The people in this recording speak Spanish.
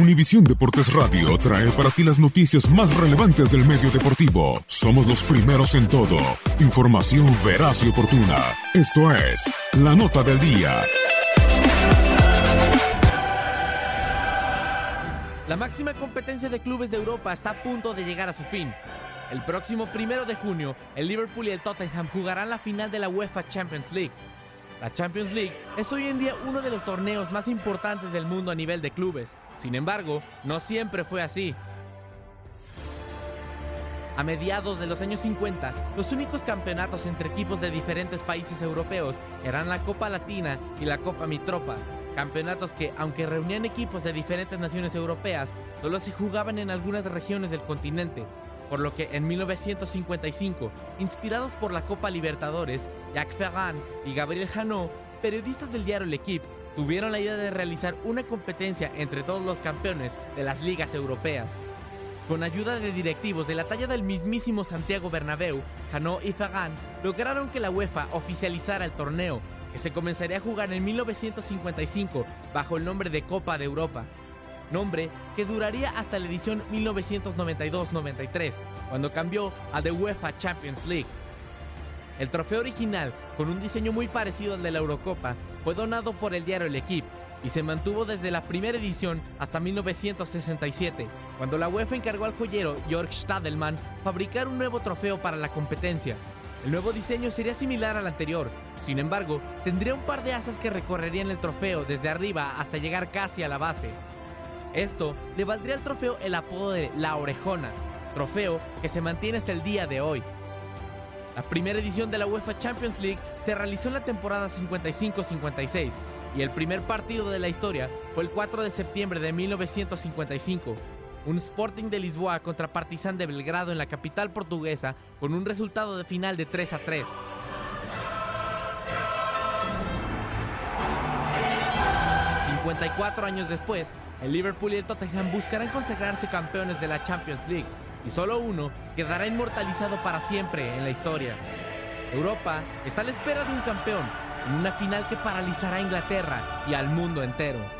Univisión Deportes Radio trae para ti las noticias más relevantes del medio deportivo. Somos los primeros en todo. Información veraz y oportuna. Esto es La Nota del Día. La máxima competencia de clubes de Europa está a punto de llegar a su fin. El próximo primero de junio, el Liverpool y el Tottenham jugarán la final de la UEFA Champions League. La Champions League es hoy en día uno de los torneos más importantes del mundo a nivel de clubes. Sin embargo, no siempre fue así. A mediados de los años 50, los únicos campeonatos entre equipos de diferentes países europeos eran la Copa Latina y la Copa Mitropa. Campeonatos que, aunque reunían equipos de diferentes naciones europeas, solo se jugaban en algunas regiones del continente, por lo que en 1955, inspirados por la Copa Libertadores, Jacques Ferrand y Gabriel Janot, periodistas del diario L'Equipe, tuvieron la idea de realizar una competencia entre todos los campeones de las ligas europeas. Con ayuda de directivos de la talla del mismísimo Santiago Bernabéu, Janot y Ferrand lograron que la UEFA oficializara el torneo, que se comenzaría a jugar en 1955 bajo el nombre de Copa de Europa nombre que duraría hasta la edición 1992-93, cuando cambió a The UEFA Champions League. El trofeo original, con un diseño muy parecido al de la Eurocopa, fue donado por el diario El Equipe y se mantuvo desde la primera edición hasta 1967, cuando la UEFA encargó al joyero Jörg Stadelmann fabricar un nuevo trofeo para la competencia. El nuevo diseño sería similar al anterior, sin embargo, tendría un par de asas que recorrerían el trofeo desde arriba hasta llegar casi a la base. Esto le valdría al trofeo el apodo de La Orejona, trofeo que se mantiene hasta el día de hoy. La primera edición de la UEFA Champions League se realizó en la temporada 55-56 y el primer partido de la historia fue el 4 de septiembre de 1955. Un Sporting de Lisboa contra Partizan de Belgrado en la capital portuguesa con un resultado de final de 3 a 3. 54 años después, el Liverpool y el Tottenham buscarán consagrarse campeones de la Champions League y solo uno quedará inmortalizado para siempre en la historia. Europa está a la espera de un campeón en una final que paralizará a Inglaterra y al mundo entero.